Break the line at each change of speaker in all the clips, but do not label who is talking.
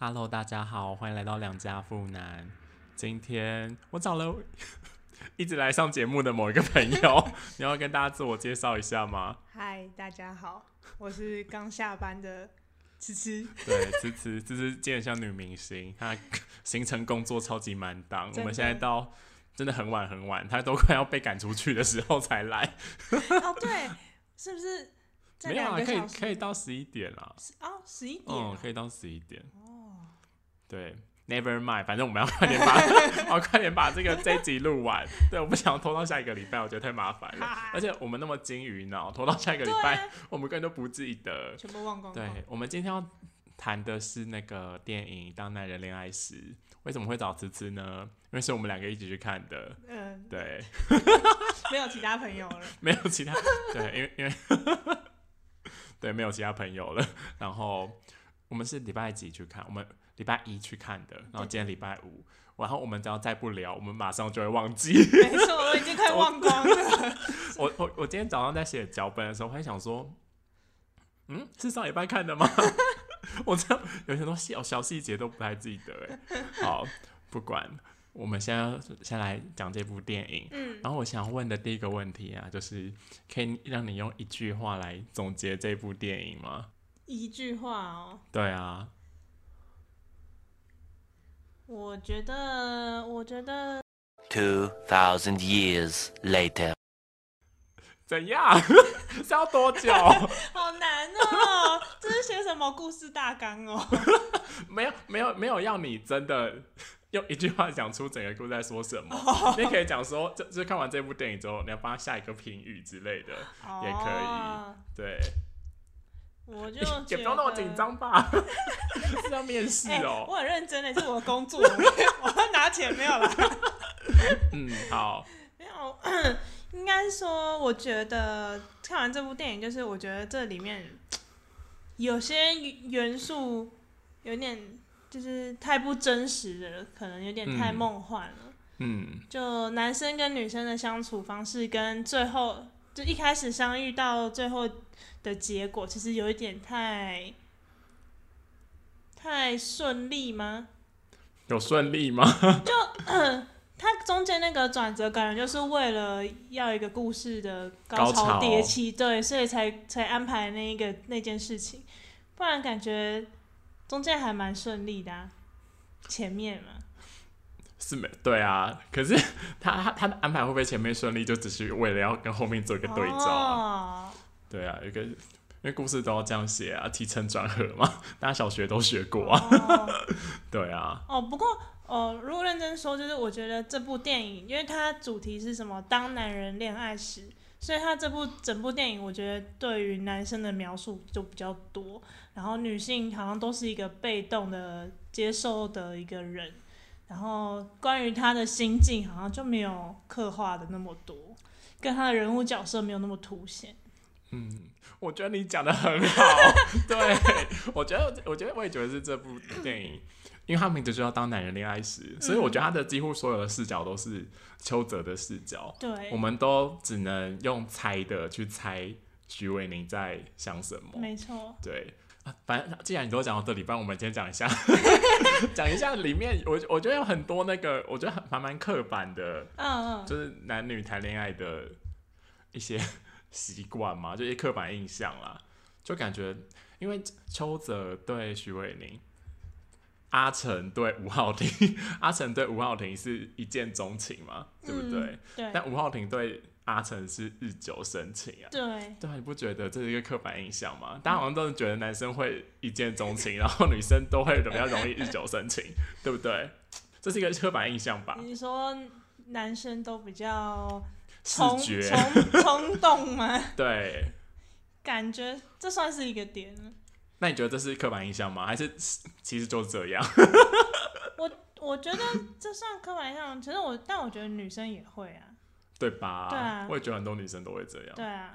Hello，大家好，欢迎来到两家富男。今天我找了 一直来上节目的某一个朋友，你要跟大家自我介绍一下吗？
嗨，大家好，我是刚下班的吃吃。
对，芝芝，芝芝今天像女明星，她 行程工作超级满档，我们现在到真的很晚很晚，她都快要被赶出去的时候才来。
哦，对，是不是？
没有啊，可以可以到十一点啊。
哦，十一点。
嗯，可以到十一点。哦，对，Never mind，反正我们要快点把，要快点把这个这一集录完。对，我不想拖到下一个礼拜，我觉得太麻烦了。而且我们那么金鱼脑，拖到下一个礼拜，我们根本都不记得，
全部忘光。
对，我们今天要谈的是那个电影《当男人恋爱时》。为什么会找芝芝呢？因为是我们两个一起去看的。嗯，对。
没有其他朋友了。
没有其他，对，因为因为。对，没有其他朋友了。然后我们是礼拜几去看？我们礼拜一去看的。然后今天礼拜五，然后我们只要再不聊，我们马上就会忘记。
没错，我已经快忘光了。
我我我今天早上在写脚本的时候，我还想说，嗯，是上礼拜看的吗？我这样有很多小小细节都不太记得。哎，好，不管。我们先先来讲这部电影，嗯，然后我想问的第一个问题啊，就是可以让你用一句话来总结这部电影吗？
一句话哦。
对啊。
我觉得，我觉得。
Two thousand years later。
怎样？是要多久？
好难哦！这是写什么故事大纲哦？
没有，没有，没有要你真的。用一句话讲出整个故事在说什么，你可以讲说，就就看完这部电影之后，你要帮他下一个评语之类的，也可以。对，
我就
也不用那么紧张吧，是要面试哦。
我很认真的，是我的工作，我要拿钱没有了。
嗯，好。
没有，应该说，我觉得看完这部电影，就是我觉得这里面有些元素有点。就是太不真实了，可能有点太梦幻了。嗯，就男生跟女生的相处方式，跟最后就一开始相遇到最后的结果，其实有一点太太顺利吗？
有顺利吗？
就 他中间那个转折，感觉就是为了要一个故事的高潮迭起，对，所以才才安排那一个那件事情，不然感觉。中间还蛮顺利的，前面嘛，
是没对啊。可是他他他的安排会不会前面顺利，就只是为了要跟后面做一个对照啊？对啊，一个因为故事都要这样写啊，起承转合嘛，大家小学都学过啊。对啊。
哦，不过哦，如果认真说，就是我觉得这部电影，因为它主题是什么？当男人恋爱时。所以他这部整部电影，我觉得对于男生的描述就比较多，然后女性好像都是一个被动的接受的一个人，然后关于他的心境好像就没有刻画的那么多，跟他的人物角色没有那么凸显。
嗯，我觉得你讲的很好，对我觉得，我觉得我也觉得是这部电影。因为他名字就要当男人恋爱时，所以我觉得他的几乎所有的视角都是邱泽的视角。
对，
我们都只能用猜的去猜徐伟宁在想什么。
没错。
对，反正既然你都讲到这里，不然我们今天讲一下，讲一下里面，我我觉得有很多那个，我觉得很蛮蛮刻板的，嗯嗯，就是男女谈恋爱的一些习惯嘛，就一些刻板印象啦，就感觉因为邱泽对徐伟宁。阿成对吴浩庭，阿成对吴浩庭是一见钟情嘛，对不对？
对。
但吴浩庭对阿成是日久生情啊。
对。
对啊，你不觉得这是一个刻板印象吗？大家好像都是觉得男生会一见钟情，然后女生都会比较容易日久生情，对不对？这是一个刻板印象吧？
你说男生都比较
冲
冲 冲动吗？
对。
感觉这算是一个点。
那你觉得这是刻板印象吗？还是其实就是这样？
我我觉得这算刻板印象，其实我但我觉得女生也会啊，
对吧？
对啊，
我也觉得很多女生都会这样。
对啊。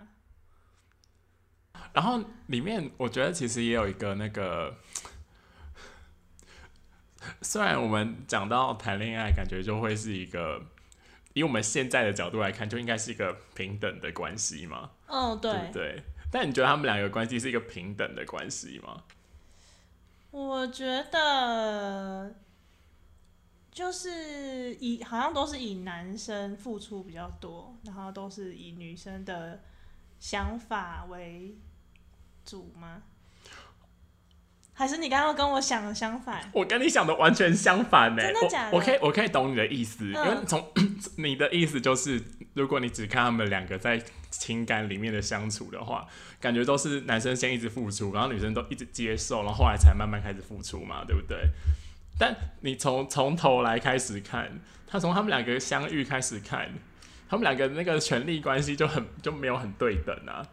然后里面我觉得其实也有一个那个，虽然我们讲到谈恋爱，感觉就会是一个，以我们现在的角度来看，就应该是一个平等的关系嘛。
哦，对，
对。但你觉得他们两个关系是一个平等的关系吗？
我觉得就是以好像都是以男生付出比较多，然后都是以女生的想法为主吗？还是你刚刚跟我想的相反？
我跟你想的完全相反呢。
真的假
的？我可以，我可以懂你的意思，因为从你的意思就是，如果你只看他们两个在情感里面的相处的话，感觉都是男生先一直付出，然后女生都一直接受，然后后来才慢慢开始付出嘛，对不对？但你从从头来开始看，他从他们两个相遇开始看，他们两个那个权力关系就很就没有很对等啊。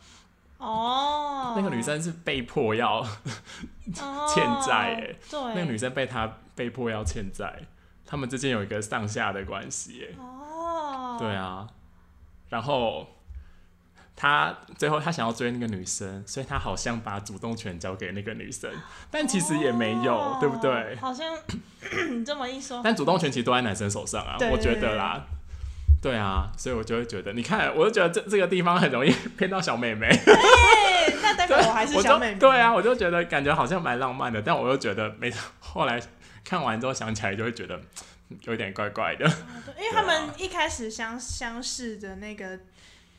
哦，
那个女生是被迫要 欠债，哎，
对，
那个女生被他被迫要欠债，他们之间有一个上下的关系，哎，
哦，
对啊，然后他最后他想要追那个女生，所以他好像把主动权交给那个女生，但其实也没有，对不对？
好像你 这么一说，
但主动权其实都在男生手上啊，我觉得啦。对啊，所以我就会觉得，你看，我就觉得这这个地方很容易 骗到小妹妹。
那代表我还是小妹妹。
对啊，我就觉得感觉好像蛮浪漫的，但我又觉得没。后来看完之后想起来，就会觉得有点怪怪的。
因为他们一开始相相识的那个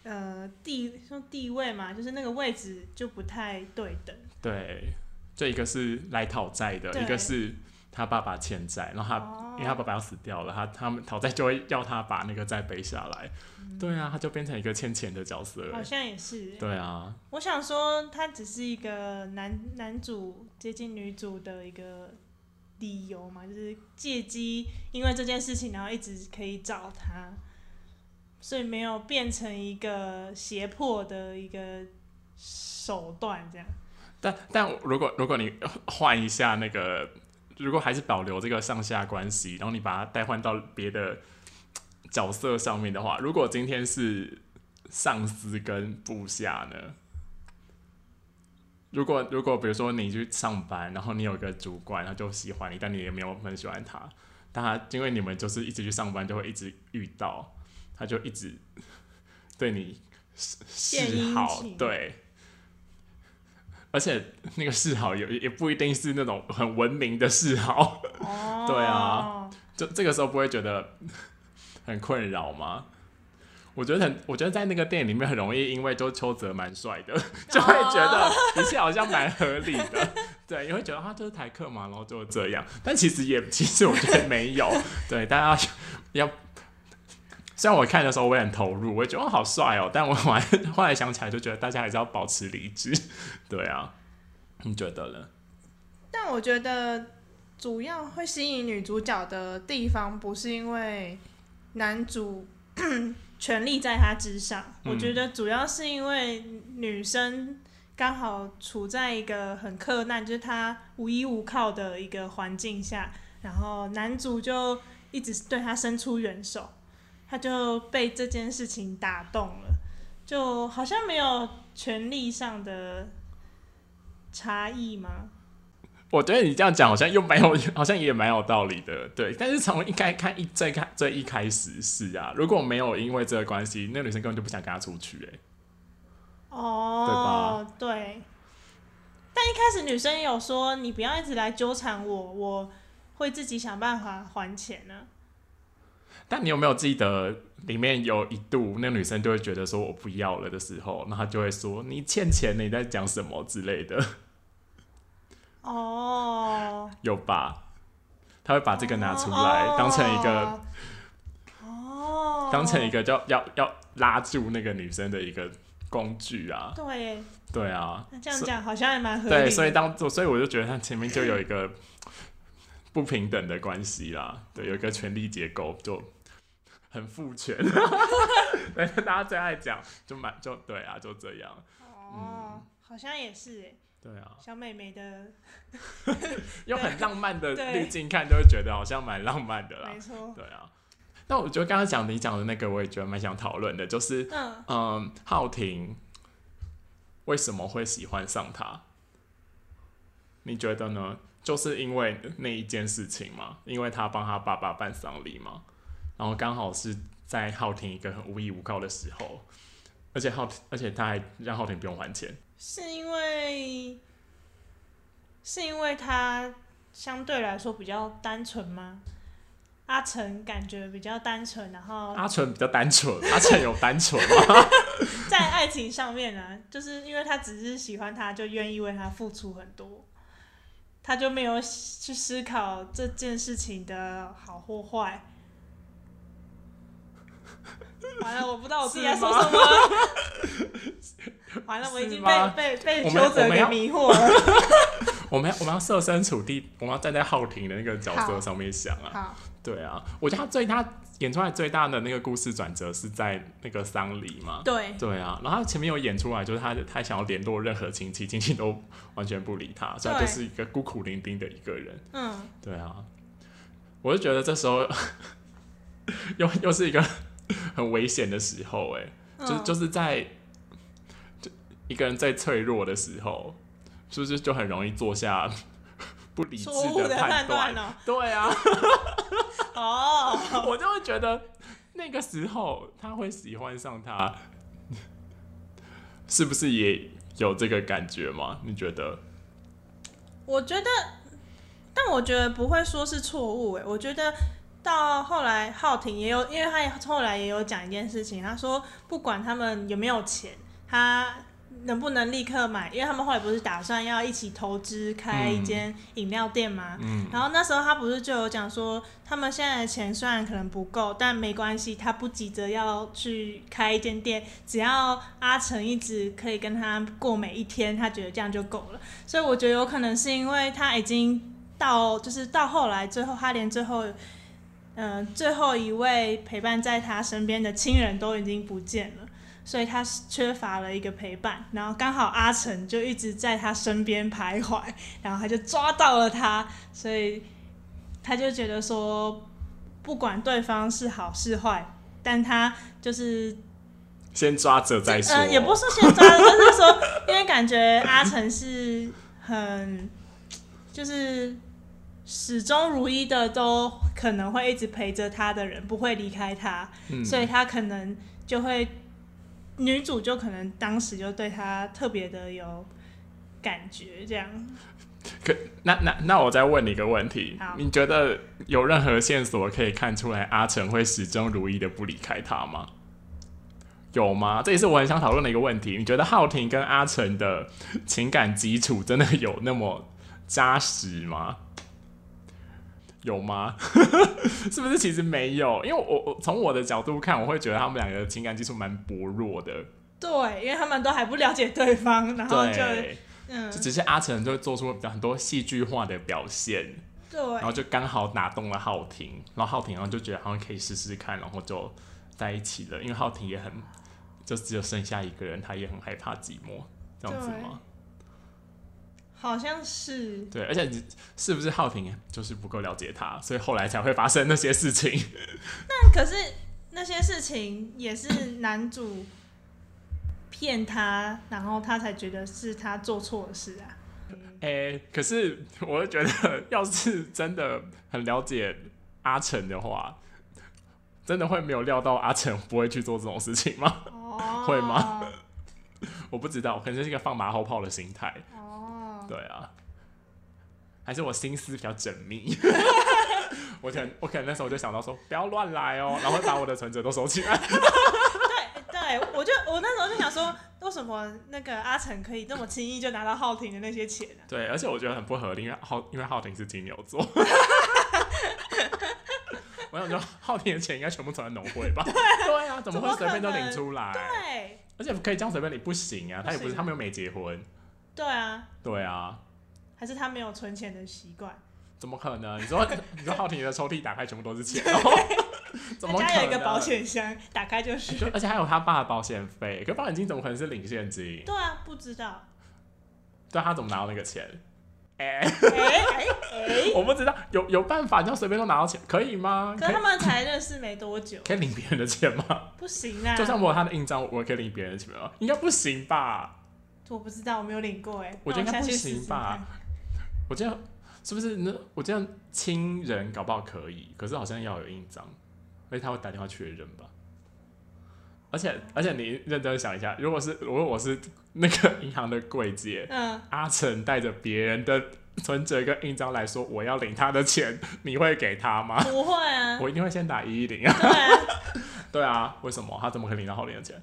呃地说地位嘛，就是那个位置就不太对等。
对，这一个是来讨债的，一个是。他爸爸欠债，然后他因为他爸爸要死掉了，他他们讨债就会要他把那个债背下来。对啊，他就变成一个欠钱的角色。
好像也是。
对啊。
我想说，他只是一个男男主接近女主的一个理由嘛，就是借机因为这件事情，然后一直可以找他，所以没有变成一个胁迫的一个手段这样。
但但如果如果你换一下那个。如果还是保留这个上下关系，然后你把它代换到别的角色上面的话，如果今天是上司跟部下呢？如果如果比如说你去上班，然后你有一个主管，他就喜欢你，但你也没有很喜欢他，但他因为你们就是一直去上班，就会一直遇到，他就一直对你示好，对。而且 那个示好也也不一定是那种很文明的示好，对啊，就这个时候不会觉得很困扰吗？我觉得很，我觉得在那个电影里面很容易因为周秋泽蛮帅的，就会觉得一切好像蛮合理的，对，你会觉得他就是台客嘛，然后就这样，但其实也其实我觉得没有，对，大家要虽然我看的时候我也很投入，我也觉得好帅哦，但我后来后来想起来就觉得大家还是要保持理智，对啊，你觉得呢？
但我觉得主要会吸引女主角的地方，不是因为男主 权力在他之上，我觉得主要是因为女生刚好处在一个很困难，就是她无依无靠的一个环境下，然后男主就一直对她伸出援手。他就被这件事情打动了，就好像没有权力上的差异吗？
我觉得你这样讲好像又蛮有，好像也蛮有道理的。对，但是从一开看一最开最一开始是啊，如果没有因为这个关系，那个女生根本就不想跟他出去，哎，
哦，
对吧？
对。但一开始女生也有说，你不要一直来纠缠我，我会自己想办法还钱呢。
但你有没有记得里面有一度，那个女生就会觉得说我不要了的时候，那她就会说你欠钱，你在讲什么之类的。
哦，
有吧？他会把这个拿出来当成一个，
哦，
当成一个叫要要拉住那个女生的一个工具啊。
对，
对啊。
那这样讲好像还蛮合理。
对，所以当所以我就觉得他前面就有一个不平等的关系啦。对，有一个权力结构就。很父权，对，大家最爱讲，就蛮就对啊，就这样。
哦，好像也是哎。
对啊。
小美眉的，
用很浪漫的滤镜看，就会觉得好像蛮浪漫的啦。
没错。
对啊。那我觉得刚刚讲你讲的那个，我也觉得蛮想讨论的，就是嗯嗯，浩庭为什么会喜欢上他？你觉得呢？就是因为那一件事情吗？因为他帮他爸爸办丧礼吗？然后刚好是在浩庭一个很无依无靠的时候，而且浩，而且他还让浩庭不用还钱，
是因为是因为他相对来说比较单纯吗？阿成感觉比较单纯，然后
阿成比较单纯，阿成有单纯吗？
在爱情上面呢，就是因为他只是喜欢他，就愿意为他付出很多，他就没有去思考这件事情的好或坏。完了，我不知道我自己在说什么。完了，我已经被被被邱泽给迷惑了。
我们要我们要设身处地，我们要站在浩庭的那个角色上面想啊。对啊，我觉得他最他演出来最大的那个故事转折是在那个丧礼嘛。
对
对啊，然后他前面有演出来，就是他他想要联络任何亲戚，亲戚都完全不理他，所以就是一个孤苦伶仃的一个人。嗯，对啊，我就觉得这时候又又是一个。很危险的时候，哎，就就是在就一个人最脆弱的时候，是不是就很容易做下 不理智的判断
呢？
对啊，
哦，
我就会觉得那个时候他会喜欢上他，是不是也有这个感觉吗？你觉得？
我觉得，但我觉得不会说是错误，哎，我觉得。到后来，浩廷也有，因为他后来也有讲一件事情，他说不管他们有没有钱，他能不能立刻买，因为他们后来不是打算要一起投资开一间饮料店吗？嗯。然后那时候他不是就有讲说，他们现在的钱虽然可能不够，但没关系，他不急着要去开一间店，只要阿成一直可以跟他过每一天，他觉得这样就够了。所以我觉得有可能是因为他已经到，就是到后来最后，他连最后。嗯，最后一位陪伴在他身边的亲人都已经不见了，所以他缺乏了一个陪伴。然后刚好阿成就一直在他身边徘徊，然后他就抓到了他，所以他就觉得说，不管对方是好是坏，但他就是
先抓着再说。
嗯，也不是 先抓着，就是说，因为感觉阿成是很就是。始终如一的都可能会一直陪着他的人，不会离开他，所以他可能就会女主就可能当时就对他特别的有感觉，这样。
可那那那我再问你一个问题，你觉得有任何线索可以看出来阿成会始终如一的不离开他吗？有吗？这也是我很想讨论的一个问题。你觉得浩庭跟阿成的情感基础真的有那么扎实吗？有吗？是不是其实没有？因为我我从我的角度看，我会觉得他们两个情感基础蛮薄弱的。
对，因为他们都还不了解对方，然后就
嗯，就只是阿成就做出很多戏剧化的表现。
对，
然后就刚好打动了浩庭，然后浩庭然后就觉得好像可以试试看，然后就在一起了。因为浩庭也很就只有剩下一个人，他也很害怕寂寞，这样子吗？
好像是
对，而且你是不是浩平就是不够了解他，所以后来才会发生那些事情。
那可是那些事情也是男主骗他，然后他才觉得是他做错的事啊。
哎，可是我就觉得，要是真的很了解阿成的话，真的会没有料到阿成不会去做这种事情吗？会吗？我不知道，可能是一个放马后炮的心态。对啊，还是我心思比较缜密。我可能我可能那时候就想到说，不要乱来哦，然后把我的存折都收起来。
对对，我就我那时候就想说，为什么那个阿成可以这么轻易就拿到浩庭的那些钱啊？
对，而且我觉得很不合理，因为浩因为浩庭是金牛座。我想说，浩庭的钱应该全部存在农会吧？对啊，怎么会随便都领出来？
对，
而且可以这样随便领，不行啊！他也不是，他们又没结婚。
对啊，
对啊，
还是他没有存钱的习惯？
怎么可能？你说 你说浩庭的抽屉打开全部都是钱，怎么
家有一个保险箱，打开就是，
而且还有他爸的保险费。可保险金怎么可能是领现金？
对啊，不知道。
对他怎么拿到那个钱？哎哎哎！我不知道，有有办法，你要随便都拿到钱，可以吗？
可他们才认识没多久，
可以领别人的钱吗？
不行啊！
就算我有他的印章，我也可以领别人的钱吗？应该不行吧？
我不知道，我没有领过哎。
我觉得应该不行吧？我这样是不是那？我这样亲人搞不好可以，可是好像要有印章，所以他会打电话确认吧。而且而且，你认真想一下，如果是如果我是那个银行的柜姐，嗯，阿成带着别人的存折跟印章来说我要领他的钱，你会给他吗？
不会啊，
我一定会先打一一零啊。
对啊，
对啊，为什么他怎么可以领到浩林的钱？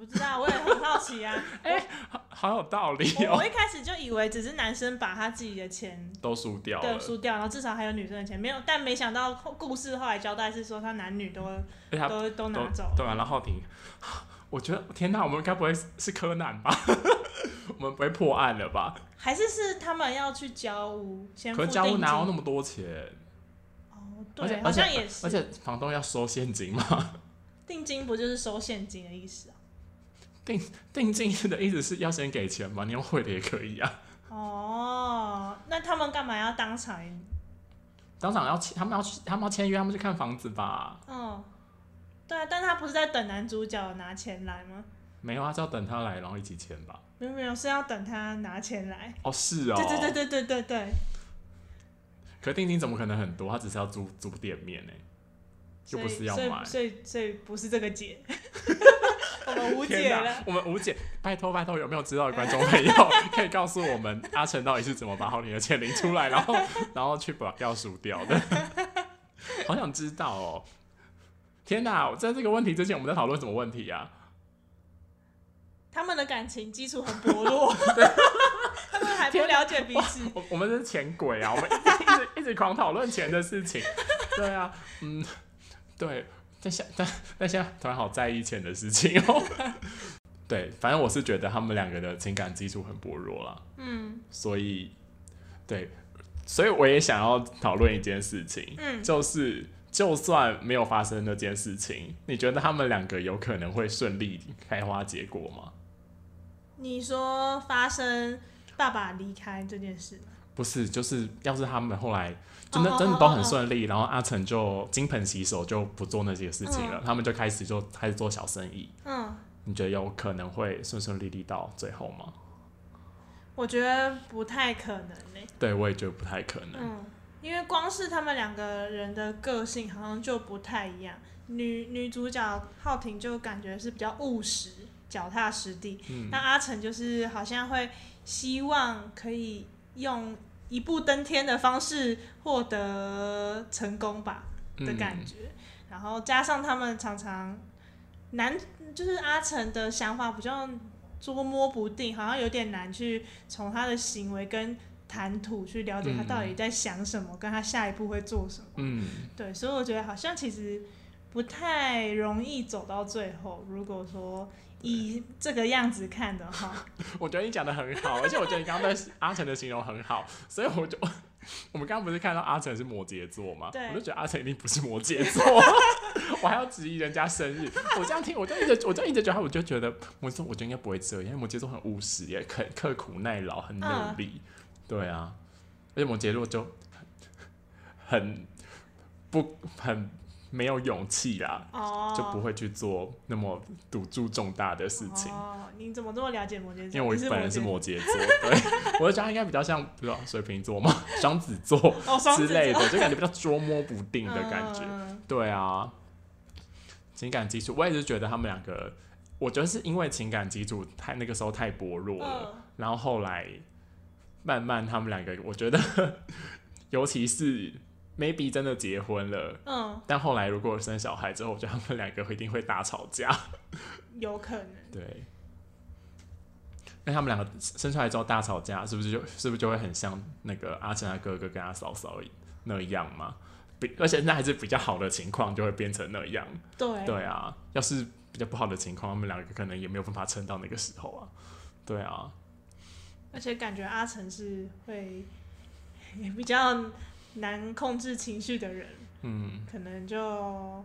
我不知道，我也很好奇啊。
哎、好好有道理哦、
我我一开始就以为只是男生把他自己的钱
都输掉了，
对输掉，然后至少还有女生的钱没有，但没想到后故事后来交代是说他男女都都都拿走。
对啊，然后浩庭，我觉得天哪，我们该不会是柯南吧？我们不会破案了吧？
还是是他们要去交屋，先付
可是家务
定金
哪有那么多钱？
哦，对，好像也是。
而且房东要收现金吗？
定金不就是收现金的意思啊？
定定金的意思是要先给钱吗？你用汇的也可以啊。
哦，那他们干嘛要当场？
当场要签，他们要去，他们要签约，他们去看房子吧？
嗯，对啊，但他不是在等男主角拿钱来吗？
没有啊，是要等他来，然后一起签吧。
没有没有，是要等他拿钱来。
哦，是哦。
对对对对对对对。
可定金怎么可能很多？他只是要租租店面呢，又不是要买。
所以所以不是这个解，我们无解
天哪
了。
我们无解，拜托拜托，有没有知道的观众朋友可以告诉我们阿成到底是怎么把好你的钱领出来，然后然后去把要赎掉的？好想知道哦！天哪，在这个问题之前，我们在讨论什么问题啊？
他们的感情基础很薄弱，他们还不了解彼此。
我我们是钱鬼啊！我们一直一直一直狂讨论钱的事情。对啊，嗯，对，但现但但现在突然好在意钱的事情哦。对，反正我是觉得他们两个的情感基础很薄弱啦。
嗯
所以，对，所以我也想要讨论一件事情，
嗯，
就是就算没有发生那件事情，你觉得他们两个有可能会顺利开花结果吗？
你说发生爸爸离开这件事吗？
不是，就是要是他们后来真的真的都很顺利，然后阿成就金盆洗手，就不做那些事情了，他们就开始就开始做小生意。
嗯，
你觉得有可能会顺顺利利到最后吗？
我觉得不太可能呢、
对，我也觉得不太可能。
嗯，因为光是他们两个人的个性好像就不太一样。女女主角浩婷就感觉是比较务实、脚踏实地，
嗯
那阿成就是好像会希望可以用一步登天的方式获得成功吧的感
嗯
觉。然后加上他们常常难，就是阿成的想法比较捉摸不定，好像有点难去从他的行为跟谈吐去了解他
嗯
到底在想什么，跟他下一步会做什么。
嗯，
对，所以我觉得好像其实不太容易走到最后。如果说以这个样子看的话，
我觉得你讲的很好，而且我觉得你刚刚对阿成的形容很好，所以我就 我们刚刚不是看到阿成是摩羯座吗？
对
我就觉得阿成一定不是摩羯座，我还要质疑人家生日。我这样听，我就一直我就一直觉得，我就觉得摩羯座，我觉得应该不会这样，因为摩羯座很务实，也很刻苦耐劳，很努力。对啊，而且摩羯座就很不很没有勇气啦。
哦，
就不会去做那么赌注重大的事情。
哦，你怎么这么了解摩羯座？
因为我本人是摩羯座，对，我就觉得他应该比较像，不知道水瓶座嘛？双子座之类的，就感觉比较捉摸不定的感觉。
嗯
对啊，情感基础，我也是觉得他们两个，我觉得是因为情感基础太那个时候太薄弱了，
嗯
然后后来慢慢他们两个，我觉得尤其是 maybe 真的结婚了。
嗯，
但后来如果生小孩之后，我觉得他们两个一定会大吵架。
有可能。
对，那他们两个生出来之后大吵架，是不是就是不是就会很像那个阿成他哥哥跟他嫂嫂那样嘛？比而且那还是比较好的情况，就会变成那样。
对
对啊，要是比较不好的情况，他们两个可能也没有办法撑到那个时候啊。对啊，
而且感觉阿成是会也比较难控制情绪的人，
嗯，
可能就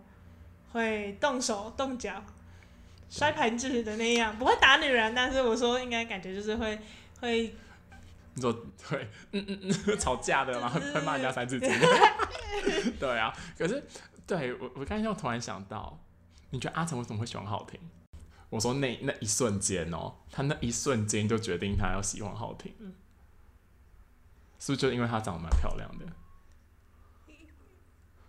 会动手动脚、摔盘子的那样，不会打女人，但是我说应该感觉就是会会
你说对，嗯嗯嗯，吵架的，然后会骂人家三字经。对啊，可是对我我刚才又突然想到，你觉得阿成为什么会喜欢浩婷？我说那那一瞬间哦，他那一瞬间就决定他要喜欢浩婷了，是不是就因为她长得蛮漂亮的？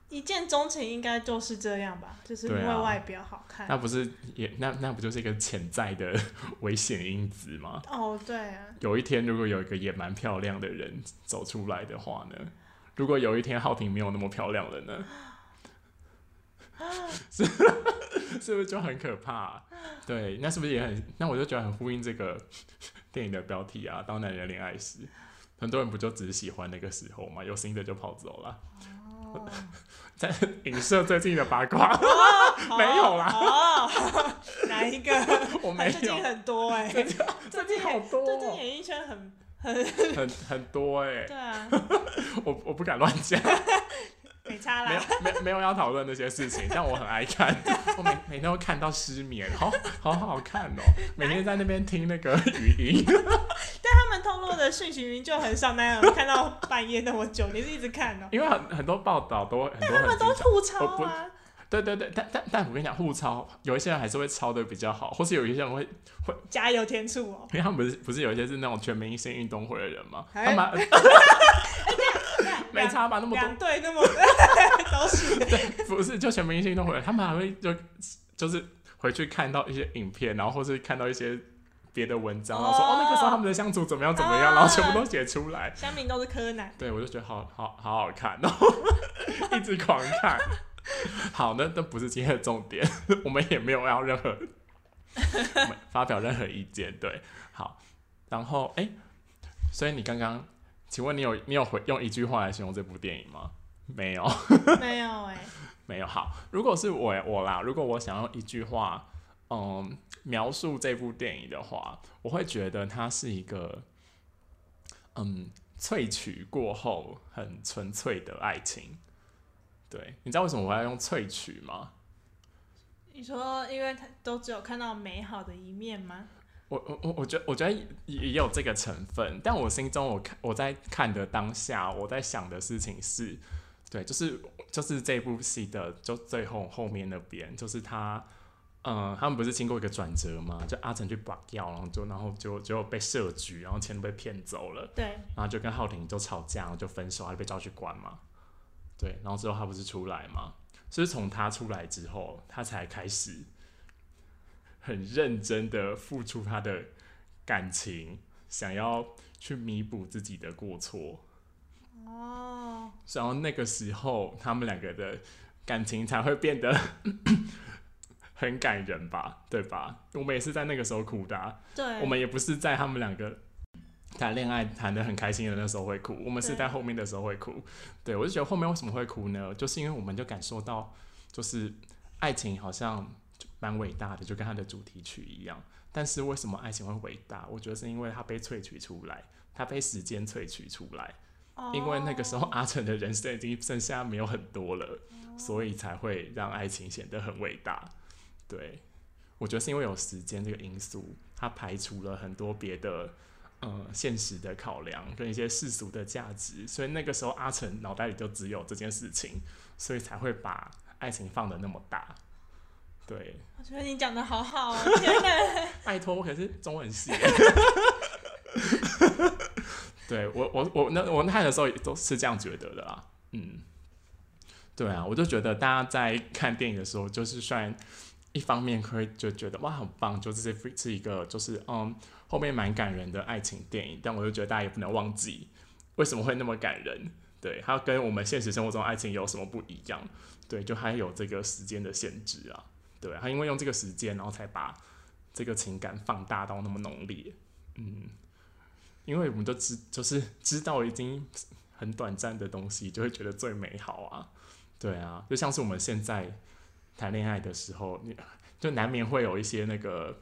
一见钟情应该就是这样吧，就是因为外表好看。
那不是也那那不就是一个潜在的危险因子吗？
哦，对啊。
有一天如果有一个也蛮漂亮的人走出来的话呢？如果有一天浩婷没有那么漂亮了呢？是 是不是就很可怕？对，那是不是也很？那我就觉得很呼应这个电影的标题啊，《当男人恋爱时》，很多人不就只喜欢那个时候嘛，有新的就跑走了。在影射最近的八卦，没有啦。
哪一个？
我没有。最
近很多哎，
最近好多。
最近演艺圈很很
很很多哎。
对啊。
我我不敢乱讲。
没差啦。
没有没没有要讨论那些事情，但我很爱看，我每每天都看到失眠，好好好看哦。每天在那边听那个语音。
但他们透露的讯息云就很少那样，看到半夜那么久，你是一直看哦。
因为很很多报道都，
但他们都吐槽啊。
对对对，但但但我跟你讲，互抄有一些人还是会抄的比较好，或是有一些人会会
加油添醋哦。
因为他们不是不是有一些是那种全明星运动会的人吗？他们 没差吧？那么多
对，那么 都是
对，不是就全明星运动会，他们还会就就是回去看到一些影片，然后或是看到一些别的文章，然后说哦那个时候他们的相处怎么样怎么样，然后全部都写出来。
香名都是柯南，
对我就觉得好好好好看然后，一直狂看。好，那那不是今天的重点，我们也没有要任何发表任何意见。对，好，然后哎，所以你刚刚，请问你有你有回用一句话来形容这部电影吗？没有，
没有哎，
没有。好，如果是我我啦，如果我想用一句话，嗯，描述这部电影的话，我会觉得它是一个，嗯，萃取过后很纯粹的爱情。对，你知道为什么我要用萃取吗？
你说，因为他都只有看到美好的一面吗？
我我我我觉得我觉得也也有这个成分，但我心中我看我在看的当下，我在想的事情是，对，就是就是这部戏的就最后后面那边，就是他，嗯，他们不是经过一个转折吗？就阿成去拔药，然后就然后就就被设局，然后钱都被骗走了，
对，
然后就跟浩廷就吵架，然后就分手，还被抓去关嘛。对，然后之后他不是出来吗？是从他出来之后，他才开始很认真的付出他的感情，想要去弥补自己的过错。哦。然后那个时候，他们两个的感情才会变得很感人吧？对吧？我们也是在那个时候哭的。
对。
我们也不是在他们两个。谈恋爱谈的很开心的那时候会哭，我们是在后面的时候会哭。对我就觉得后面为什么会哭呢？就是因为我们就感受到，就是爱情好像蛮伟大的，就跟它的主题曲一样。但是为什么爱情会伟大？我觉得是因为它被萃取出来，它被时间萃取出来。因为那个时候阿成的人生已经剩下没有很多了，所以才会让爱情显得很伟大。对，我觉得是因为有时间这个因素，它排除了很多别的。呃，现实的考量跟一些世俗的价值，所以那个时候阿成脑袋里就只有这件事情，所以才会把爱情放的那么大。对，
我觉得你讲的好好哦，
拜托，我可是中文系。对我，我我那我看的时候都是这样觉得的啦。嗯，对啊，我就觉得大家在看电影的时候，就是虽然一方面会就觉得哇很棒，就是是一个就是嗯。后面蛮感人的爱情电影，但我就觉得大家也不能忘记为什么会那么感人。对，它跟我们现实生活中爱情有什么不一样？对，就还有这个时间的限制啊。对，他因为用这个时间，然后才把这个情感放大到那么浓烈。嗯，因为我们都知，就是知道已经很短暂的东西，就会觉得最美好啊。对啊，就像是我们现在谈恋爱的时候，你 就难免会有一些那个。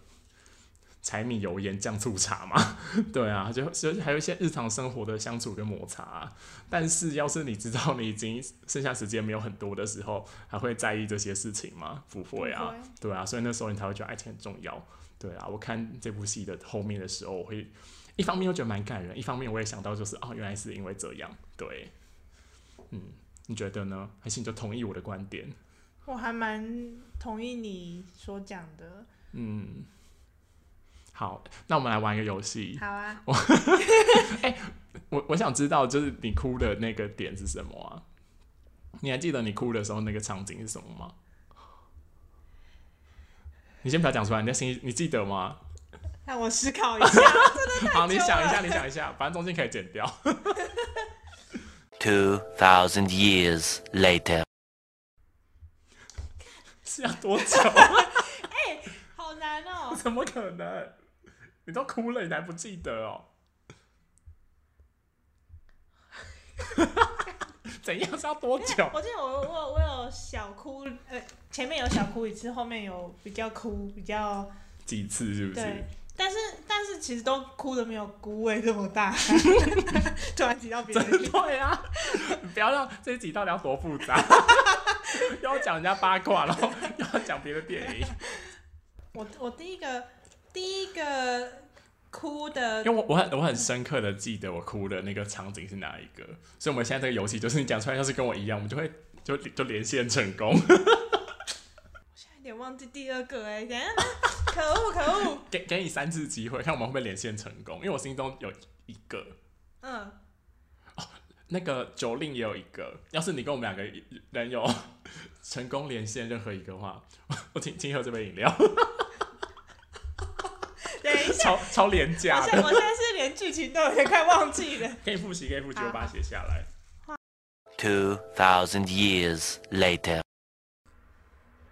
柴米油盐酱醋茶嘛，对啊，就其实还有一些日常生活的相处跟摩擦。但是要是你知道你已经剩下时间没有很多的时候，还会在意这些事情吗？不会啊，对啊，所以那时候你才会觉得爱情很重要。对啊，我看这部戏的后面的时候，我会一方面又觉得蛮感人，一方面我也想到就是哦，原来是因为这样。对，嗯，你觉得呢？还是你就同意我的观点？
我还蛮同意你所讲的。嗯。
好，那我们来玩一个游戏。
好啊。
我，哎，我我想知道，就是你哭的那个点是什么啊？你还记得你哭的时候那个场景是什么吗？你先不要讲出来，你在心里你记得吗？
让我思考一下。
好，你想一下，你想一下，反正中间可以剪掉。
Two thousand years later，
是要多久？
哎，好难哦！
怎么可能？你都哭了，你还不记得哦？怎样是要多久？
我记得我我我有小哭，呃，前面有小哭一次，后面有比较哭比较
几次，是不是？
对。但是但是其实都哭的没有姑味这么大。突然提到别人，
对啊，不要让这集到底要多复杂，又 要讲人家八卦，然后又要讲别的电影。
我我第一个第一个。哭的，
因为我我很我很深刻的记得我哭的那个场景是哪一个，所以我们现在这个游戏就是你讲出来要是跟我一样，我们就会就就连线成功。我
现在有点忘记第二个哎，等下，可恶可恶！
给给你三次机会，看我们会不会连线成功，因为我心中有一个，嗯，哦，那个酒令也有一个，要是你跟我们两个人有 成功连线任何一个话，我请请喝这杯饮料。超超廉价
的，我现在是连剧情都有点快忘记了。
可以复习，可以复习，我把它写下来。
Two thousand years later。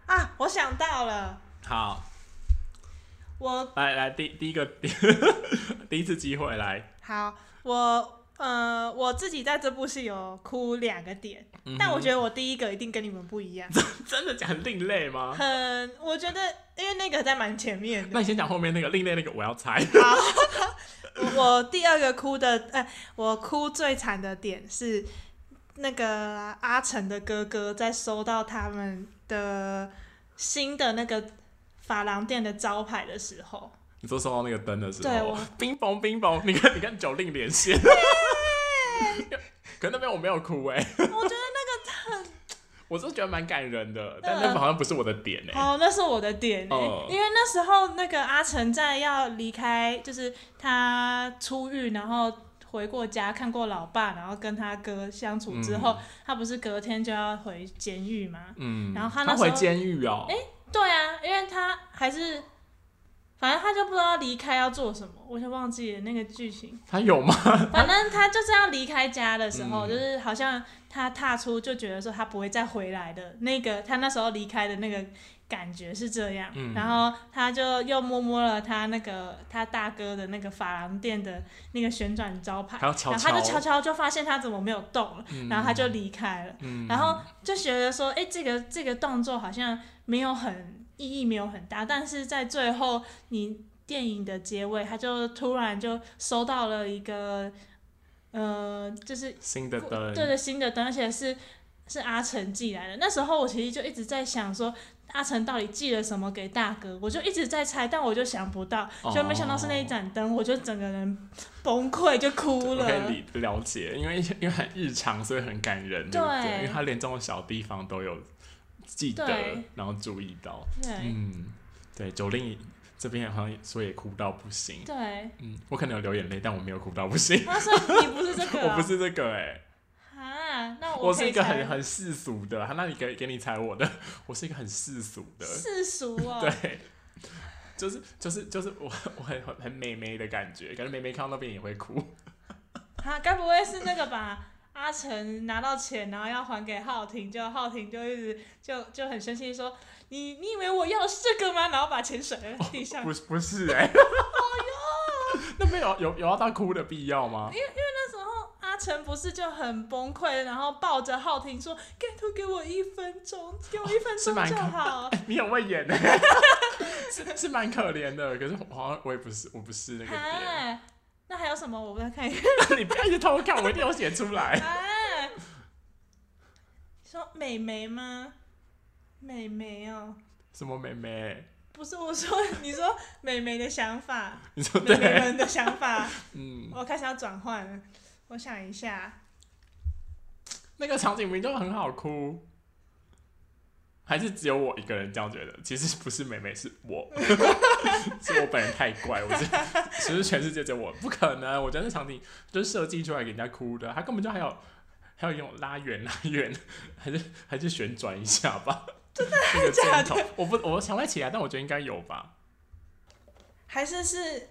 啊，我想到了。
好，
我
来来第第一个第一次机会来。
好，我。呃，我自己在这部戏有哭两个点，但我觉得我第一个一定跟你们不一样。
真的讲另类吗？
很，我觉得因为那个在蛮前面的。
那你先讲后面那个另类那个，我要猜。
好，我第二个哭的，呃，我哭最惨的点是那个阿成的哥哥在收到他们的新的那个发廊店的招牌的时候。
你说收到那个灯的时候，冰崩冰崩，你看你看九令连线，可那边我没有哭哎，
我觉得那个很，
我是觉得蛮感人的，但那好像不是我的点哎，
哦，那是我的点哎，因为那时候那个阿成在要离开，就是他出狱，然后回过家看过老爸，然后跟他哥相处之后，他不是隔天就要回监狱吗？嗯，然后他那
回监狱哦，
哎，对啊，因为他还是。反正他就不知道离开要做什么，我就忘记了那个剧情。
他有吗？
反正他就是要离开家的时候，就是好像他踏出就觉得说他不会再回来的那个，他那时候离开的那个感觉是这样。然后他就又摸摸了他那个他大哥的那个发廊店的那个旋转招牌，然后他就悄悄就发现他怎么没有动了，然后他就离开了。然后就觉得说，哎，这个这个动作好像没有很。意义没有很大，但是在最后，你电影的结尾，他就突然就收到了一个，呃，就是
新的灯，
对对，新的灯，而且是是阿成寄来的。那时候我其实就一直在想，说阿成到底寄了什么给大哥，我就一直在猜，但我就想不到，就没想到是那一盏灯，我就整个人崩溃，就哭了。
可以了解，因为因为很日常，所以很感人，对不对？因为他连这种小地方都有。记得，然后注意到，嗯，对，九令这边好像说也哭到不行，
对，
嗯，我可能有流眼泪，但我没有哭到不行。
你不是这个，
我不是这个，哎，
啊，那
我是一个很很世俗的，那你给给你猜我的，我是一个很世俗的，
世俗哦，
对，就是就是就是我我很很很美眉的感觉，感觉美眉看到那边也会哭，
啊，该不会是那个吧？阿成拿到钱，然后要还给浩庭，就浩庭就一直就就很生气说：“你你以为我要是这个吗？”然后把钱甩在地上。
不是不是哎。哎呦，那没有有有要他哭的必要吗？
因为因为那时候阿成不是就很崩溃，然后抱着浩庭说：“给图给我一分钟，给我一分钟就好。”
你很会演呢，是是蛮可怜的。可是我好像我也不是，我不是那个点。
那还有什么？我再看一下。
你不要一直偷看，我一定有写出来。
说美眉吗？美眉哦。
什么美眉？
不是我说，你说美眉的想法。
你说
美眉们的想法。嗯。我开始要转换了，我想一下。
那个场景名就很好哭。还是只有我一个人这样觉得？其实不是美美，是我，是我本人太怪。我觉得其实全世界只有我，不可能。我觉得那场景就是设计出来给人家哭的，他根本就还有还有用拉远拉远，还是还是旋转一下吧？
真的假的？
我不我想不起来，但我觉得应该有吧。
还是是，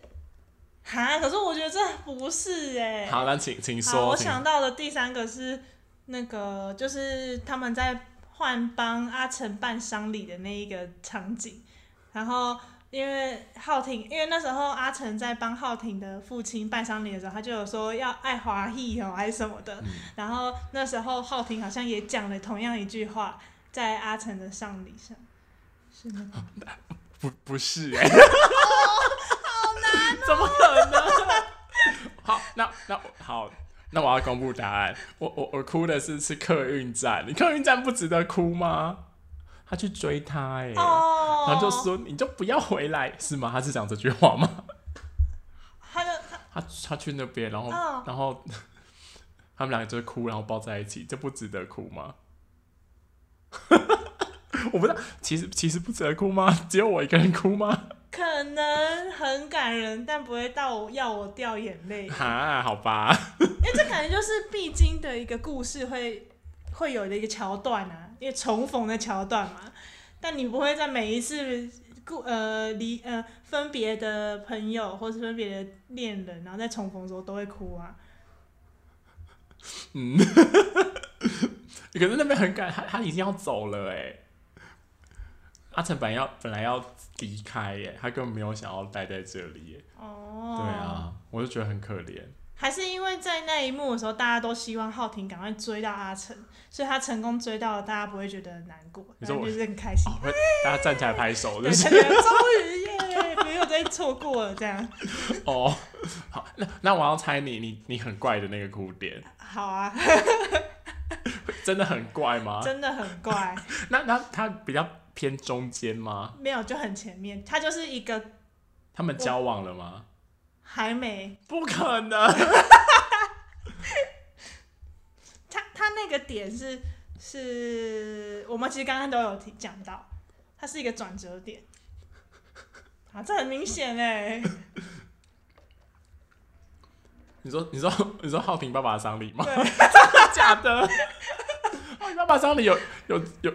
哈？可是我觉得这不是哎。
好，那请请说。
我想到的第三个是那个，就是他们在换帮阿成办丧礼的那一个场景，然后。因为浩廷，因为那时候阿成在帮浩廷的父亲办丧礼的时候，他就有说要爱华裔哦，还是什么的。然后那时候浩廷好像也讲了同样一句话，在阿成的丧礼上，是吗？
不不是哎，好
难，
怎么可能？好，那那好，那我要公布答案。我我我哭的是是客运站，你客运站不值得哭吗？他去追他哎，然后就说你就不要回来是吗？他是讲这句话吗？
他就
他他去那边，然后然后 他们两个就哭，然后抱在一起，这不值得哭吗？我不知道，其实其实不值得哭吗？只有我一个人哭吗？
可能很感人，但不会到要我掉眼泪。
哈，好吧，
因为这感觉就是必经的一个故事，会会有的一个桥段啊。因为重逢的桥段嘛，但你不会在每一次故呃离呃分别的朋友或是分别的恋人，然后在重逢的时候都会哭啊。
嗯，可是那边很赶，他他已经要走了哎。阿成本要本来要离开耶，他根本没有想要待在这里耶。哦。对啊，我就觉得很可怜。
还是因为在那一幕的时候，大家都希望浩廷赶快追到阿成，所以他成功追到了，大家不会觉得难过，就是很开心。
大家站起来拍手，就是
终于耶，没有再错过了这样。
哦，好，那那我要猜你，你你很怪的那个哭点。
好啊。
真的很怪吗？
真的很怪。
那那他比较偏中间吗？
没有，就很前面。他就是一个。
他们交往了吗？
还没，
不可能。
他他那个点是是，我们其实刚刚都有提讲到，它是一个转折点。啊，这很明显哎。
你说你说你说浩平爸爸的丧礼吗？真的假的？爸爸丧礼有有有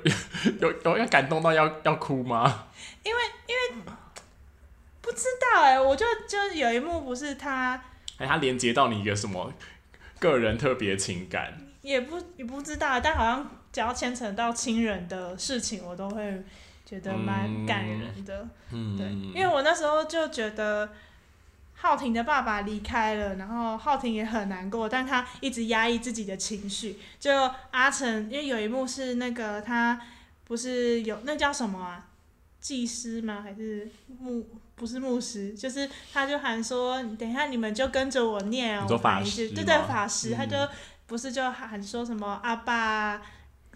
有有要感动到要要哭吗？
因为因为。不知道哎，我就就有一幕不是他，
哎，他连接到你一个什么个人特别情感？
也不也不知道，但好像只要牵扯到亲人的事情，我都会觉得蛮感人的。嗯，对，因为我那时候就觉得浩婷的爸爸离开了，然后浩婷也很难过，但他一直压抑自己的情绪。就阿成，因为有一幕是那个他不是有那叫什么啊？祭司吗？还是牧？不是牧师，就是他，就喊说：“等一下，你们就跟着我念哦。”
法
师，对对，法师，他就不是就喊说什么阿爸，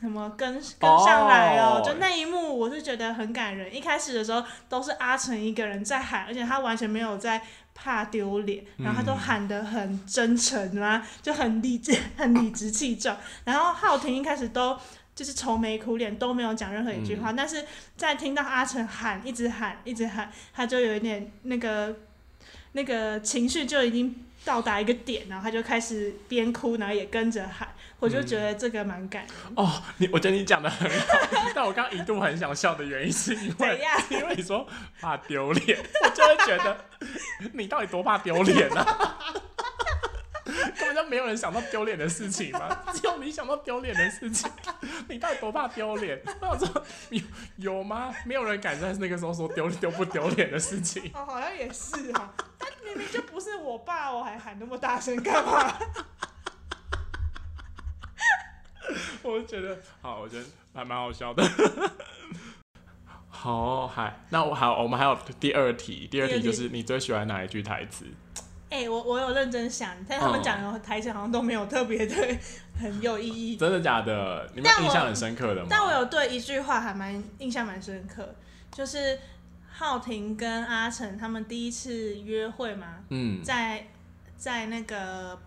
什么跟跟上来哦。就那一幕，我是觉得很感人。一开始的时候都是阿成一个人在喊，而且他完全没有在怕丢脸，然后他都喊得很真诚啊，就很理直 很理直气壮。然后浩廷一开始都。就是愁眉苦脸都没有讲任何一句话，但是在听到阿成喊，一直喊，一直喊，他就有一点那个那个情绪就已经到达一个点，然后他就开始边哭，然后也跟着喊，我就觉得这个蛮感人。
哦，你我觉得你讲的很好，但我刚刚一度很想笑的原因是因为因为你说怕丢脸，我就会觉得你到底多怕丢脸啊？根本就没有人想到丢脸的事情嘛，只有你想到丢脸的事情。你到底多怕丢脸？我说有有吗？没有人敢在那个时候说丢丢不丢脸的事情。
哦，好像也是哈。但明明就不是我爸，我还喊那么大声干嘛？
我就觉得好，我觉得还蛮好笑的。好，还那我还我们还有第二题，第二题就是你最喜欢哪一句台词？
哎，我我有认真想，但他们讲的台词好像都没有特别的很有意义。
真的假的？你们印象很深刻的吗？
但我有对一句话还蛮印象蛮深刻，就是浩廷跟阿成他们第一次约会嘛，嗯，在在那个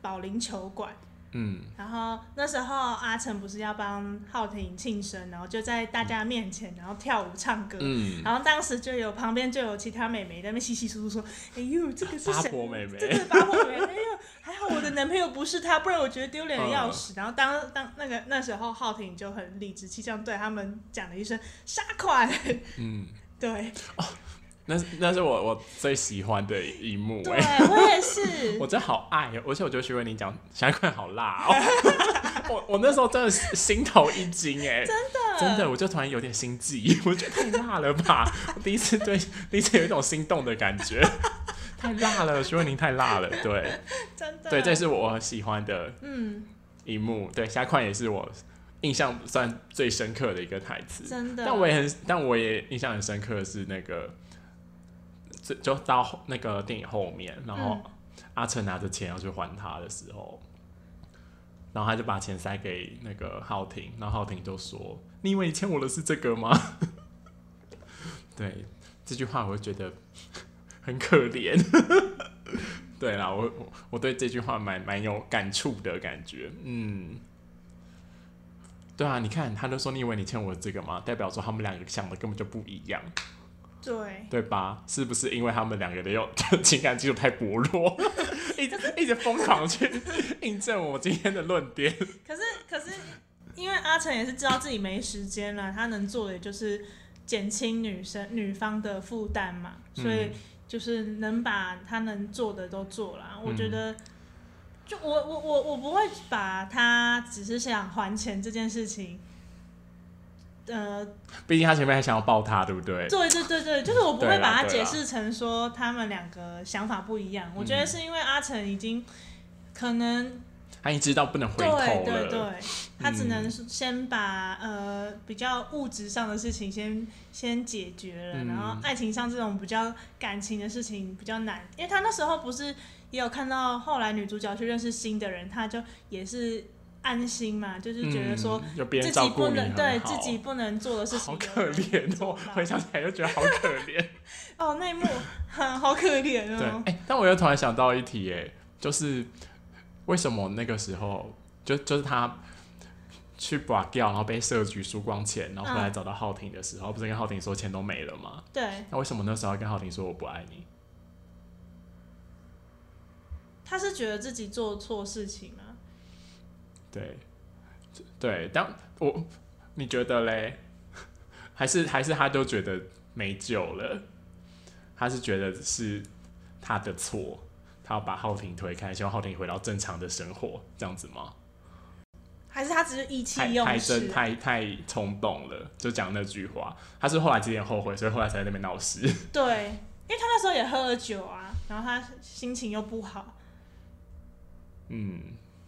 保龄球馆。嗯，然后那时候阿成不是要帮浩廷庆生，然后就在大家面前，然后跳舞唱歌。嗯，然后当时就有旁边就有其他美眉在那边稀稀疏疏说：“哎呦，这个是谁？”
八婆美眉，
对对，八婆美眉，哎呦，还好我的男朋友不是他，不然我觉得丢脸的要死。然后当当那个那时候浩廷就很理直气壮对他们讲了一声杀款。嗯，对。
那那是我我最喜欢的一幕，
对 我也是，
我真的好爱，而且我觉得徐伟宁讲下一块好辣哦，我我那时候真的心头一惊哎，
真的。
真的，我就突然有点心悸，我觉得太辣了吧，我第一次对第一次有一种心动的感觉，太辣了，徐伟宁太辣了，对，
真的，
对，这是我喜欢的嗯。一幕，对，下一块也是我印象算最深刻的一个台词，
真的，
但我也很但我也印象很深刻的是那个。就就到那个电影后面，然后阿成拿着钱要去还他的时候，然后他就把钱塞给那个浩廷，然后浩廷就说：“你以为你欠我的是这个吗？” 对这句话，我就觉得很可怜。对啦，我我对这句话蛮蛮有感触的感觉。嗯，对啊，你看，他就说你以为你欠我这个吗？代表说他们两个想的根本就不一样。
对
对吧？是不是因为他们两个的有 情感基础太薄弱，一直一直疯狂去印证我今天的论点？
可是可是，因为阿成也是知道自己没时间了，他能做的就是减轻女生女方的负担嘛，所以就是能把他能做的都做了。我觉得，就我我我我不会把他只是想还钱这件事情。呃，
毕竟他前面还想要抱他，对不对？
对对对对，就是我不会把它解释成说他们两个想法不一样。我觉得是因为阿成已经可能
他已经知道不能回头了，
对对对，他只能先把呃比较物质上的事情先先解决了，然后爱情上这种比较感情的事情比较难，因为他那时候不是也有看到后来女主角去认识新的人，他就也是。安心嘛，就是觉得说自己不能对自己不能做的事情，
好可怜哦！回想起来就觉得好可怜。
哦，那一幕很好可怜
哦。对，哎，但我又突然想到一题，哎，就是为什么那个时候就就是他去拔掉，然后被设局输光钱，然后后来找到浩廷的时候，不是跟浩廷说钱都没了吗？
对。
那为什么那时候要跟浩廷说我不爱你？
他是觉得自己做错事情吗？
对，对，但我你觉得嘞？还是还是他都觉得没救了？他是觉得是他的错，他要把浩廷推开，希望浩廷回到正常的生活，这样子吗？
还是他只是意气用事？
太太冲动了，就讲那句话。他是后来有点后悔，所以后来才在那边闹事。
对，因为他那时候也喝了酒啊，然后他心情又不好。嗯。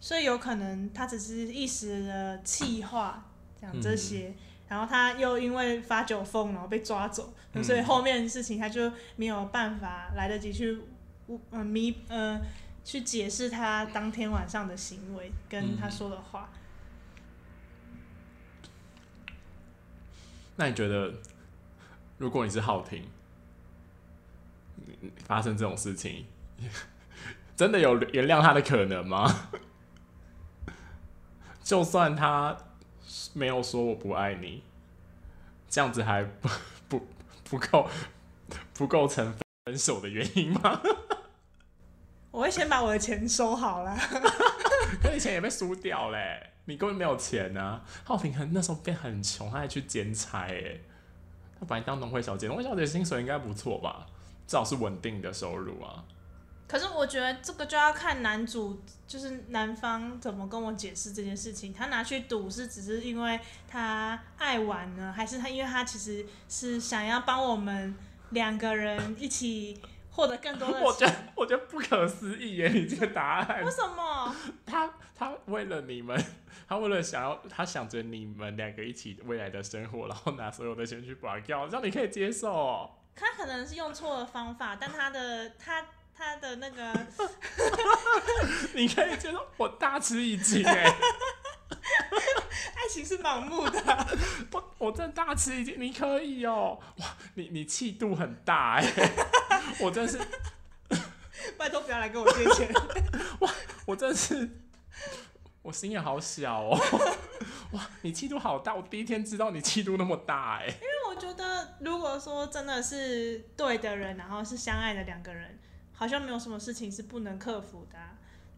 所以有可能他只是一时的气话讲这些，然后他又因为发酒疯，然后被抓走，所以后面事情他就没有办法来得及去嗯弥呃去解释他当天晚上的行为跟他说的话。
那你觉得，如果你是浩廷，发生这种事情，真的有原谅他的可能吗？就算他没有说我不爱你，这样子还不 不不够不构成分手的原因吗？
我会先把我的钱收好了。
可你钱也被输掉嘞，你根本没有钱啊！浩平很那时候变很穷，他还去兼差哎，他把你当农会小姐，农会小姐薪水应该不错吧？至少是稳定的收入啊。
可是我觉得这个就要看男主，就是男方怎么跟我解释这件事情。他拿去赌是只是因为他爱玩呢，还是他因为他其实是想要帮我们两个人一起获得更多的？
我觉得我觉得不可思议耶，你这个答案。
为什么？
他他为了你们，他为了想要他想着你们两个一起未来的生活，然后拿所有的钱去拔掉，这样你可以接受？
他可能是用错了方法，但他的他。他的那个，
你可以觉得我大吃一惊哎，
爱情是盲目的，
我我真的大吃一惊，你可以哦，哇，你你气度很大哎，我真是，
拜托不要来跟我借钱，
哇，我真是，我心眼好小哦，哇，你气度好大，我第一天知道你气度那么大哎，因
为我觉得如果说真的是对的人，然后是相爱的两个人。好像没有什么事情是不能克服的，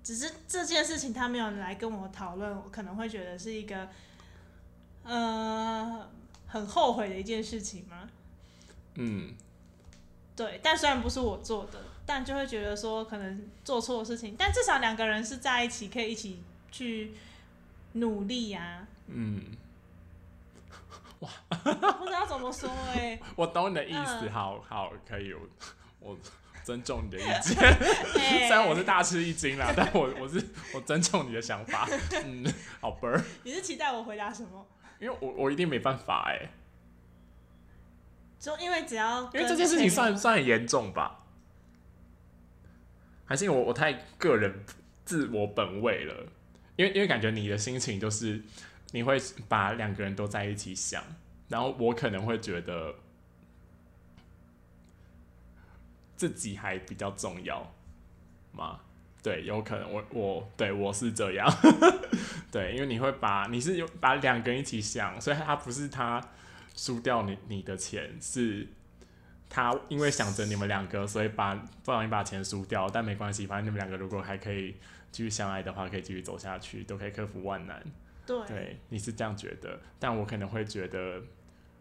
只是这件事情他没有来跟我讨论，我可能会觉得是一个呃很后悔的一件事情吗？
嗯，
对，但虽然不是我做的，但就会觉得说可能做错事情，但至少两个人是在一起，可以一起去努力呀。
嗯，
哇，不知道怎么说哎。
我懂你的意思，好好可以，我尊重你的意见。虽然我是大吃一惊啦，但我我是我尊重你的想法。嗯，好儿。
你是期待我回答什么？
因为我我一定没办法哎。
就因为只要，
因为这件事情算算很严重吧，还是因为我我太个人自我本位了？因为因为感觉你的心情就是你会把两个人都在一起想，然后我可能会觉得自己还比较重要吗？对，有可能我我对我是这样，对，因为你会把你是有把两个人一起想，所以他不是他。输掉你你的钱是他因为想着你们两个，所以把不小心把钱输掉，但没关系，反正你们两个如果还可以继续相爱的话，可以继续走下去，都可以克服万难。
对，
你是这样觉得，但我可能会觉得，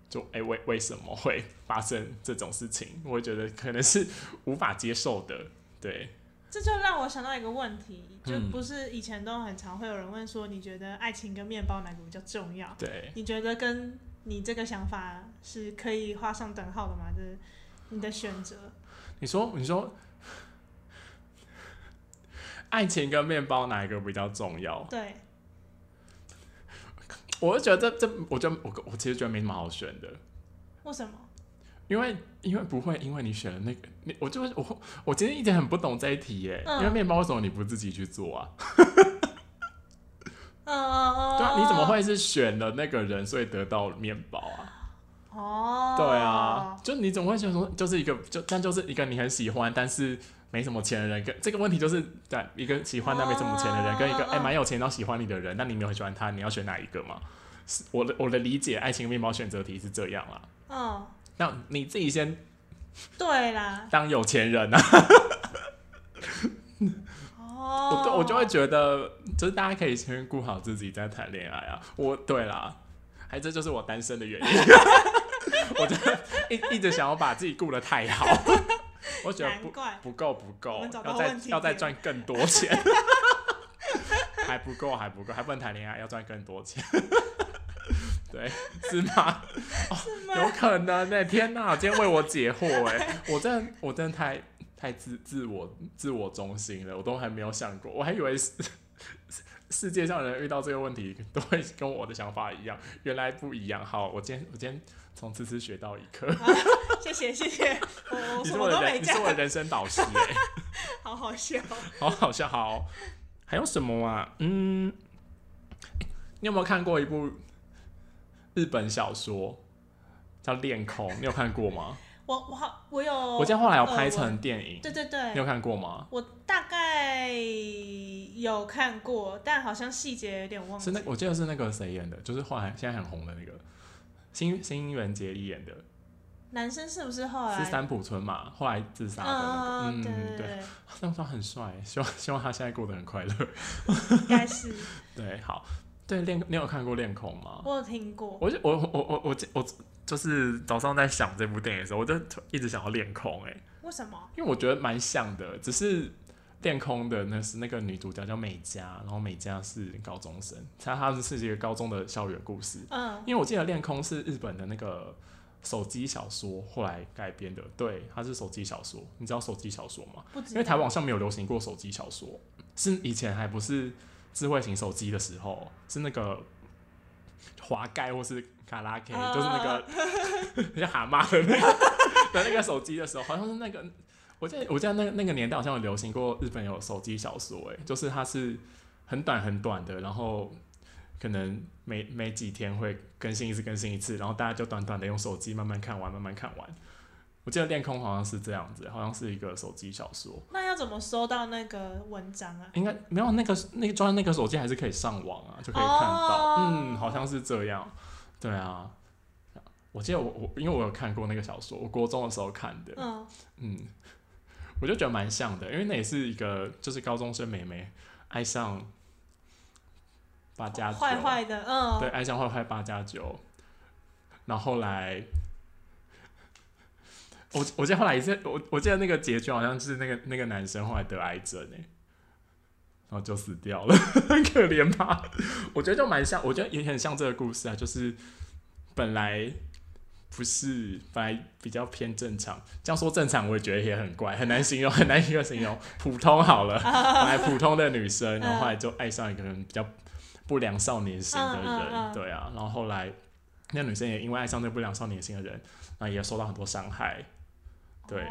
就哎为为什么会发生这种事情？我会觉得可能是无法接受的。对，
这就让我想到一个问题，就不是以前都很常会有人问说，你觉得爱情跟面包哪个比较重要？
对，
你觉得跟你这个想法是可以画上等号的吗？就是你的选择。
你说，你说，爱情跟面包哪一个比较重要？
对。
我就觉得这这，我就我我其实觉得没什么好选的。
为什么？
因为因为不会，因为你选了那个，你我就我我今天一直很不懂这一题耶。因为面包为什么你不自己去做啊？
嗯嗯嗯，
对啊，你怎么会是选了那个人，所以得到面包啊？
哦，
对啊，就你怎么会选说，就是一个就但就是一个你很喜欢，但是没什么钱的人，跟这个问题就是对一个喜欢但没什么钱的人，跟一个哎蛮有钱到喜欢你的人，那你没有很喜欢他，你要选哪一个嘛？是我的我的理解，爱情面包选择题是这样啦。
哦，
那你自己先
对啦，
当有钱人啊。我我就会觉得，就是大家可以先顾好自己再谈恋爱啊。我对啦，还这就是我单身的原因。我真的一一直想要把自己顾得太好，我觉得不不够不够，要再要再赚更多钱，还不够还不够，还不能谈恋爱，要赚更多钱。对，是吗？有可能呢。天哪，今天为我解惑哎，我真的我真的太。太自自我自我中心了，我都还没有想过，我还以为世世界上人遇到这个问题都会跟我的想法一样，原来不一样。好，我今天我今天从此次学到一课，
谢谢谢谢，
我是我的你是我的人生导师哎，
好好笑，
好好笑，好，还有什么啊？嗯，你有没有看过一部日本小说叫《恋空》？你有看过吗？
我我好我有，
我记得后来有拍成电影，
对对对，
你有看过吗？
我大概有看过，但好像细节有点忘。
是那我记得是那个谁演的，就是后来现在很红的那个新新垣结衣演的。
男生是不是后来
是三浦村嘛？后来自杀的那个，嗯对，那时候很帅，希望希望他现在过得很快乐。
应该是
对，好，对恋你有看过恋空吗？
我有听过，
我我我我我我。就是早上在想这部电影的时候，我就一直想要练空哎。
为什么？
因为我觉得蛮像的，只是练空的那是那个女主角叫美嘉，然后美嘉是高中生，她她是是一个高中的校园故事。
嗯。
因为我记得练空是日本的那个手机小说后来改编的，对，它是手机小说。你知道手机小说吗？
不
因为台网上没有流行过手机小说，是以前还不是智慧型手机的时候，是那个滑盖或是。卡拉 K 就是那个 像蛤蟆的那个的 那个手机的时候，好像是那个，我记得我记得那那个年代好像有流行过日本有手机小说，哎，就是它是很短很短的，然后可能每每几天会更新一次，更新一次，然后大家就短短的用手机慢慢看完，慢慢看完。我记得恋空好像是这样子，好像是一个手机小说。
那要怎么收到那个文章啊？
应该没有那个那个装那个手机还是可以上网啊，就可以看到。嗯，好像是这样。对啊，我记得我我因为我有看过那个小说，我国中的时候看的，
嗯
嗯，我就觉得蛮像的，因为那也是一个就是高中生妹妹，爱上八加九，
坏坏的，嗯，
对，爱上坏坏八加九，然后后来，我我记得后来也是我我记得那个结局好像是那个那个男生后来得癌症哎，然后就死掉了，很可怜吧？我觉得就蛮像，我觉得也很像这个故事啊，就是本来。不是，本来比较偏正常。这样说正常，我也觉得也很怪，很难形容，很难一个形容。普通好了，本来普通的女生，然后后来就爱上一个人比较不良少年型的人，对啊。然后后来那女生也因为爱上那不良少年型的人，然后也受到很多伤害。对，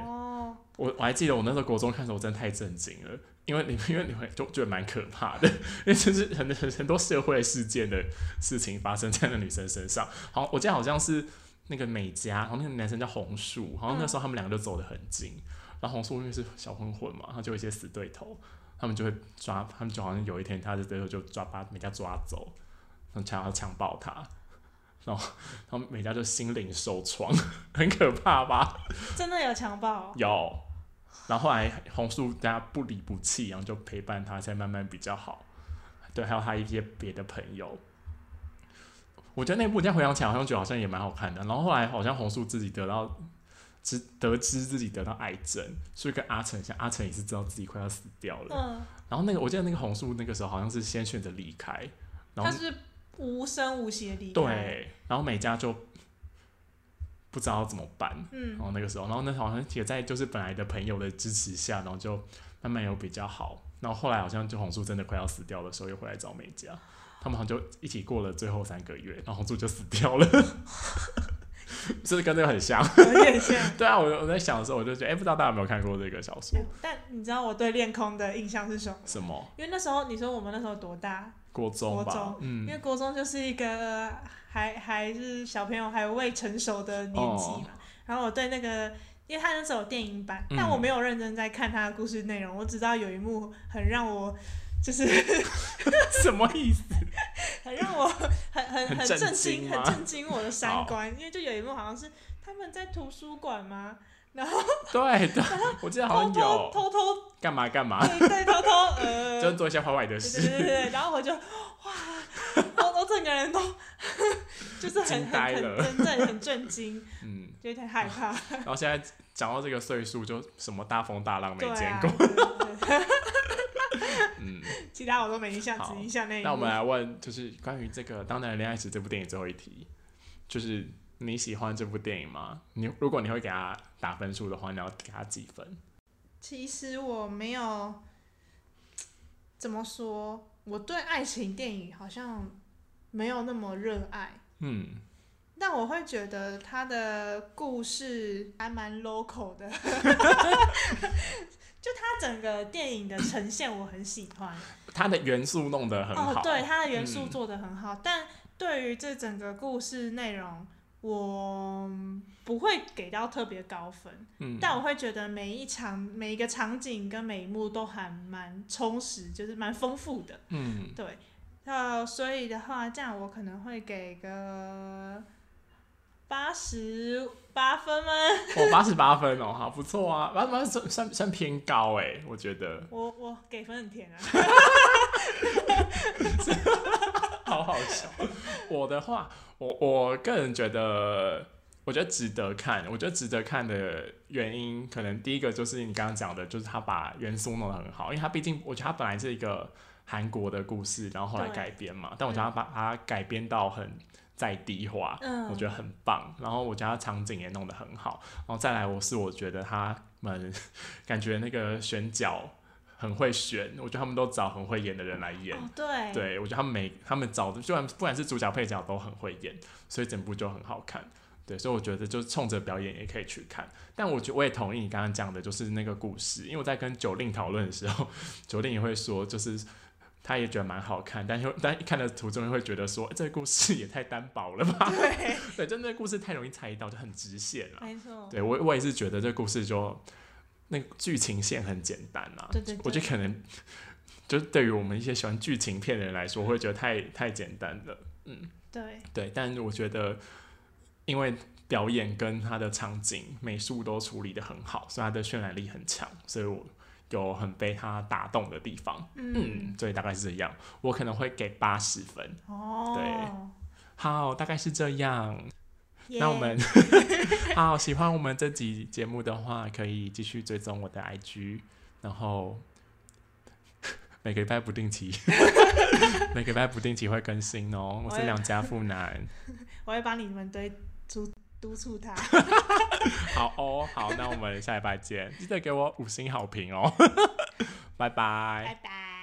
我我还记得我那时候国中看的时候，我真的太震惊了，因为你因为你会就觉得蛮可怕的，因为就是很很很多社会事件的事情发生在那女生身上。好，我记得好像是。那个美嘉，然后那个男生叫红树，好像那时候他们两个就走得很近，然后红树因为是小混混嘛，他就有一些死对头，他们就会抓，他们就好像有一天他的对头就抓把美嘉抓走，然后强要强暴他，然后然后美嘉就心灵受创，很可怕吧？
真的有强暴？
有，然后后来红树大家不离不弃，然后就陪伴他，才慢慢比较好。对，还有他一些别的朋友。我觉得那部现在回想起来，好像觉得好像也蛮好看的。然后后来好像红树自己得到知得知自己得到癌症，所以跟阿成像，阿成也是知道自己快要死掉了。嗯。然后那个我记得那个红树那个时候好像是先选择离开，然后
他是无声无息的离开。
对。然后美嘉就不知道怎么办。嗯。然后那个时候，然后那好像也在就是本来的朋友的支持下，然后就慢慢有比较好。然后后来好像就红树真的快要死掉的时候，又回来找美嘉。他们好像就一起过了最后三个月，然后红树就死掉了，是不是跟这个很像？
有点像。
对啊，我我在想的时候，我就觉得，哎，不知道大家有没有看过这个小说？
但你知道我对恋空的印象是什么？
什么？
因为那时候你说我们那时候多大？
国中吧。
嗯。因为国中就是一个还还是小朋友，还未成熟的年纪嘛。然后我对那个，因为他那时候有电影版，但我没有认真在看他的故事内容，我只知道有一幕很让我。就是
什么意思？
很让我很很很震惊，很震惊我的三观。因为就有一幕好像是他们在图书馆吗？然后
对对，我记得好像有
偷偷
干嘛干嘛，
对对，偷偷呃，
就做一些坏坏的事。
对对对，然后我就哇，我我整个人都 就是很很很真正很震惊，嗯，有点害怕。
然后现在讲到这个岁数，就什么大风大浪没见过。
嗯，其他我都没印象，只印象那。
那我们来问，就是关于这个《当代人恋爱时》这部电影最后一题，就是你喜欢这部电影吗？你如果你会给他打分数的话，你要给他几分？
其实我没有怎么说，我对爱情电影好像没有那么热爱。嗯，但我会觉得他的故事还蛮 local 的。就他整个电影的呈现，我很喜欢。
他的元素弄得很好。
哦，对，他的元素做得很好。但对于这整个故事内容，我不会给到特别高分。嗯。但我会觉得每一场、每一个场景跟每一幕都还蛮充实，就是蛮丰富的。嗯。对。那所以的话，这样我可能会给个。八十八分吗？
哦，八十八分哦，好不错啊，八十八算算算偏高哎，我觉得。
我我给分很甜啊，
好好笑。我的话，我我个人觉得，我觉得值得看。我觉得值得看的原因，可能第一个就是你刚刚讲的，就是他把元素弄得很好，因为他毕竟，我觉得他本来是一个韩国的故事，然后后来改编嘛，但我觉得他把它改编到很。在地化，我觉得很棒。然后我觉得场景也弄得很好。然后再来，我是我觉得他们 感觉那个选角很会选，我觉得他们都找很会演的人来演。
对，
对我觉得他们每他们找的，就算不管是主角配角都很会演，所以整部就很好看。对，所以我觉得就冲着表演也可以去看。但我觉我也同意你刚刚讲的，就是那个故事，因为我在跟九令讨论的时候，九令也会说，就是。他也觉得蛮好看，但是但一看的途中会觉得说，这个故事也太单薄了吧？
对，
对，真的故事太容易猜到，就很直线了。
没错，
对我我也是觉得这个故事就那剧情线很简单啊。
对对，
我觉得可能就是对于我们一些喜欢剧情片的人来说，会觉得太太简单了。嗯，
对
对，但是我觉得因为表演跟他的场景美术都处理的很好，所以它的渲染力很强，所以我。有很被他打动的地方。嗯，所以大概是这样，我可能会给八十分。哦，对，好，大概是这样。那我们 好喜欢我们这集节目的话，可以继续追踪我的 IG，然后每个礼拜不定期，每个礼拜不定期会更新哦。我是两家富男，
我会帮你们堆督督促他。
好哦，好，那我们下礼拜见，记得给我五星好评哦。拜拜，
拜拜。